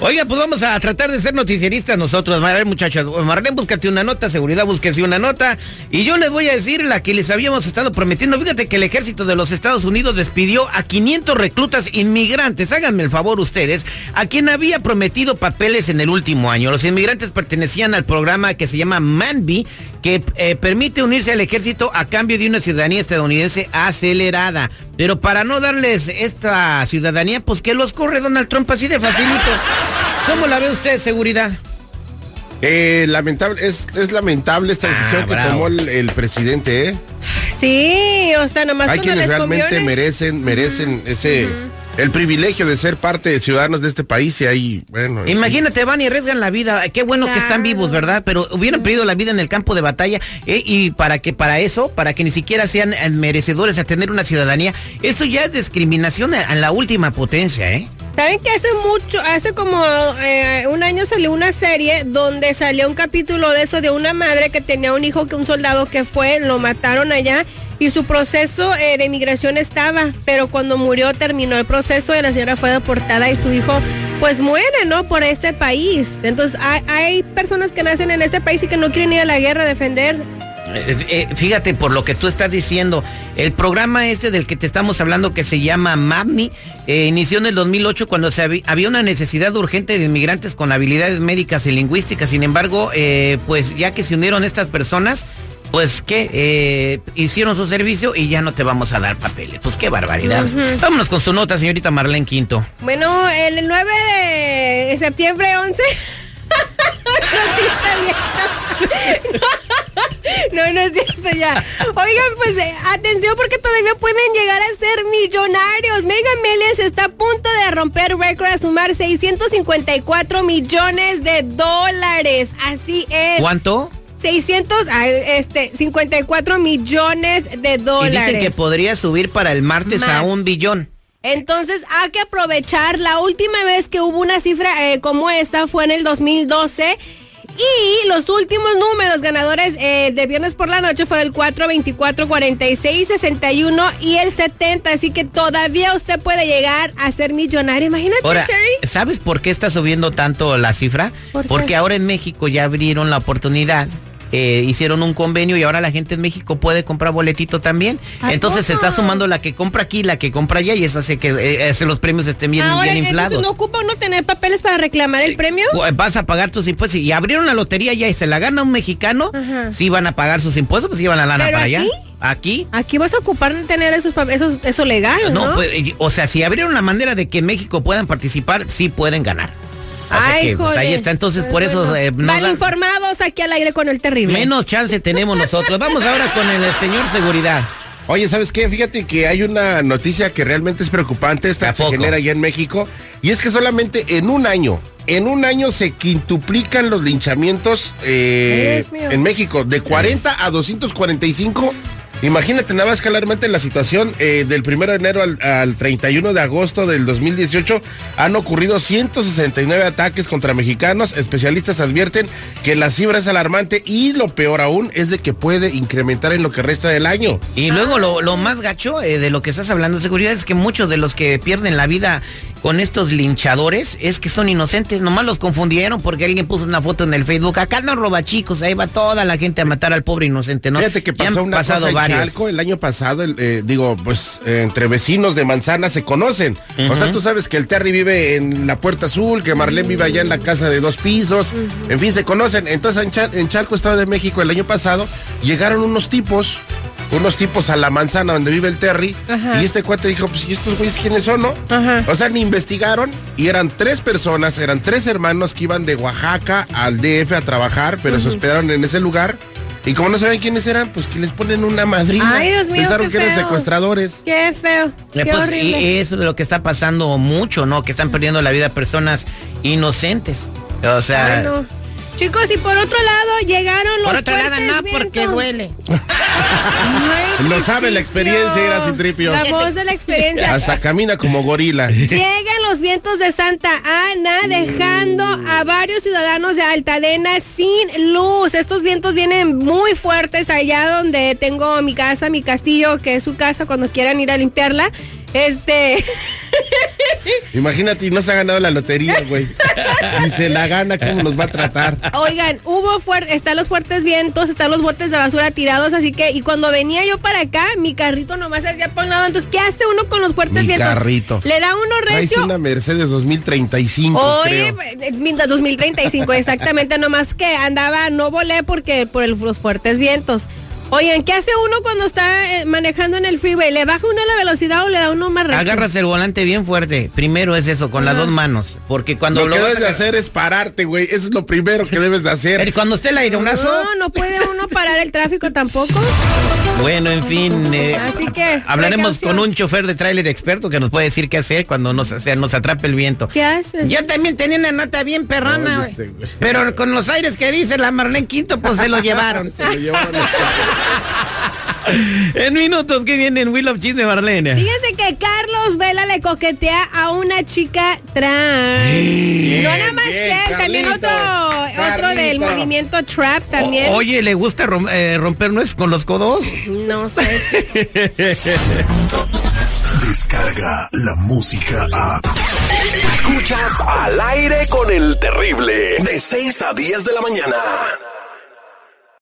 Oiga, pues vamos a tratar de ser noticieristas nosotros. A ver, muchachos, Marlene, búscate una nota, seguridad, búsquese una nota. Y yo les voy a decir la que les habíamos estado prometiendo. Fíjate que el ejército de los Estados Unidos despidió a 500 reclutas inmigrantes. Háganme el favor ustedes, a quien había prometido papeles en el último año. Los inmigrantes pertenecían al programa que se llama MANBI, que eh, permite unirse al ejército a cambio de una ciudadanía estadounidense acelerada. Pero para no darles esta ciudadanía, pues que los corre Donald Trump así de facilito. ¿Cómo la ve usted, seguridad? Eh, lamentable, es, es lamentable esta Ah, decisión que bravo. tomó el, el presidente, ¿eh? Sí, o sea, nomás Hay quienes realmente conviene. merecen, merecen ese, el privilegio de ser parte de ciudadanos de este país y ahí, bueno. en Imagínate, van y arriesgan la vida. Qué bueno que están vivos, ¿verdad? Pero hubieran perdido la vida en el campo de batalla. eh, y para que para eso, para que ni siquiera sean eh, merecedores a tener una ciudadanía, eso ya es discriminación a, a la última potencia, ¿eh? ¿Saben que hace mucho, hace como eh, un año salió una serie donde salió un capítulo de eso de una madre que tenía un hijo que un soldado que fue, lo mataron allá y su proceso eh, de inmigración estaba, pero cuando murió terminó el proceso y la señora fue deportada y su hijo pues muere, ¿no? Por este país. Entonces hay, hay personas que nacen en este país y que no quieren ir a la guerra a defender. Eh, eh, fíjate, por lo que tú estás diciendo, el programa este del que te estamos hablando que se llama MAPNI, eh, inició en el 2008 cuando se había una necesidad urgente de inmigrantes con habilidades médicas y lingüísticas. Sin embargo, eh, pues ya que se unieron estas personas, pues que hicieron su servicio y ya no te vamos a dar papeles. Pues qué barbaridad. Vámonos con su nota, señorita Marlene Quinto. Bueno, el 9 de septiembre 11. no. No, es cierto ya. Oigan, pues eh, atención porque todavía pueden llegar a ser millonarios. Mega Millions está a punto de romper récord a sumar 654 millones de dólares. Así es. ¿Cuánto? 600, ah, este, 54 millones de Y dólares. dicen que podría subir para el martes a un billón. Entonces hay que aprovechar. La última vez que hubo una cifra eh, como esta fue en el 2012. Y los últimos números ganadores eh, de viernes por la noche fueron el 4, 24, 46, 61 y el 70. Así que todavía usted puede llegar a ser millonario. Imagínate, Ahora, Cherry. ¿sabes por qué está subiendo tanto la cifra? Porque ahora en México ya abrieron la oportunidad. Eh, hicieron un convenio y ahora la gente en México puede comprar boletito también. ¿A Entonces se está sumando la que compra aquí, la que compra allá y eso hace que eh, hace los premios estén bien, Ahora, bien inflados. entonces, ¿no ocupa uno tener papeles para reclamar el premio? Cu- Vas a pagar tus impuestos y abrieron la lotería ya y se la gana un mexicano, Ajá. sí van a pagar sus impuestos, pues llevan la lana ¿Pero para allá. aquí? Aquí. Vas a ocupar tener esos, esos eso legal, ¿no? No, pues, eh, o sea, si abrieron la manera de que en México puedan participar, sí pueden ganar. Ay, que, pues, ahí está, entonces Pues por eso bueno. eh, nos Mal da- informados aquí al aire con el terrible. menos chance tenemos nosotros. Vamos ahora con el, señor seguridad. Oye, ¿sabes qué? Fíjate que hay una noticia que realmente es preocupante. ¿A Esta se genera allá en México. Y es que solamente en un año, en un año se quintuplican los linchamientos eh, en México. De 40 a 245. Imagínate nada más claramente la situación eh, del 1 de enero al, al 31 de agosto del 2018 han ocurrido 169 ataques contra mexicanos. Especialistas advierten que la cifra es alarmante y lo peor aún es de que puede incrementar en lo que resta del año. Y luego lo, más gacho eh, de lo que estás hablando de seguridad es que muchos de los que pierden la vida con estos linchadores es que son inocentes. Nomás los confundieron porque alguien puso una foto en el Facebook. Acá no roba chicos, ahí va toda la gente a matar al pobre inocente, ¿no? Fíjate que pasó una pasado cosa en varios. Chalco el año pasado, el, eh, digo, pues eh, entre vecinos de Manzana se conocen. O sea, tú sabes que el Terry vive en la Puerta Azul, que Marlene vive allá en la casa de dos pisos, en fin, se conocen. Entonces en, Chal- en Chalco, Estado de México, el año pasado, llegaron unos tipos, unos tipos a la manzana donde vive el Terry, Ajá. y este cuate dijo, pues, ¿y estos güeyes quiénes son, no? Ajá. O sea, ni investigaron, y eran tres personas, eran tres hermanos que iban de Oaxaca al DF a trabajar, pero se hospedaron en ese lugar. Y como no saben quiénes eran, pues que les ponen una madrina. Ay, Dios mío, Pensaron qué que eran feo. secuestradores. Qué feo. Eh, Qué pues, horrible. y eso es lo que está pasando mucho, ¿no? Que están perdiendo la vida personas inocentes. O sea, Ay, no. Chicos, y por otro lado llegaron los por otro lado, no, porque duele. No sabe la experiencia, era Citripio. La voz de la experiencia. Hasta camina como gorila. Llegan los vientos de Santa Ana dejando a varios ciudadanos de Altadena sin luz. Estos vientos vienen muy fuertes allá donde tengo mi casa, mi castillo, que es su casa cuando quieran ir a limpiarla. Este, Imagínate, no se ha ganado la lotería, güey. Si se la gana, ¿cómo nos va a tratar? oigan, hubo fuerte, están los fuertes vientos, están los botes de basura tirados, así que, y cuando venía yo para acá, mi carrito nomás se hacía por un lado. Entonces, ¿qué hace uno con los fuertes Mi vientos? carrito. Le da uno recio. una Mercedes 2035, Oye, creo. eh, minta 2035, exactamente, nomás que andaba, no volé porque por el- los fuertes vientos. Oigan, ¿qué hace uno cuando está eh, manejando en el freeway? ¿Le baja uno la velocidad o le da uno más recio? Agarras el volante bien fuerte. Primero es eso, con las dos manos. Porque cuando Lo lo, que debes de hacer es pararte, güey. Eso es lo primero que debes de hacer. Eh, Cuando esté el aironazo. No, no puede uno parar el tráfico tampoco. Bueno, en fin. eh, Así que, Hablaremos precaución. con un chofer de tráiler experto que nos puede decir qué hacer cuando nos, o sea, nos atrape el viento. ¿Qué haces? Yo también tenía una nota bien perrona, güey. este, güey. pero con los aires que dice la Marlene Quinto, pues se lo llevaron. Se lo llevaron en minutos que viene en Will of Cheese de Marlene. Fíjense que Carlos Vela le coquetea a una chica trans. no nada más bien, él, también Carlito, otro, otro del movimiento trap también. O- oye, ¿le gusta rom- eh, romper nueces con los codos? No sé. Descarga la música a. Escuchas al aire con el terrible. De 6 a 10 de la mañana.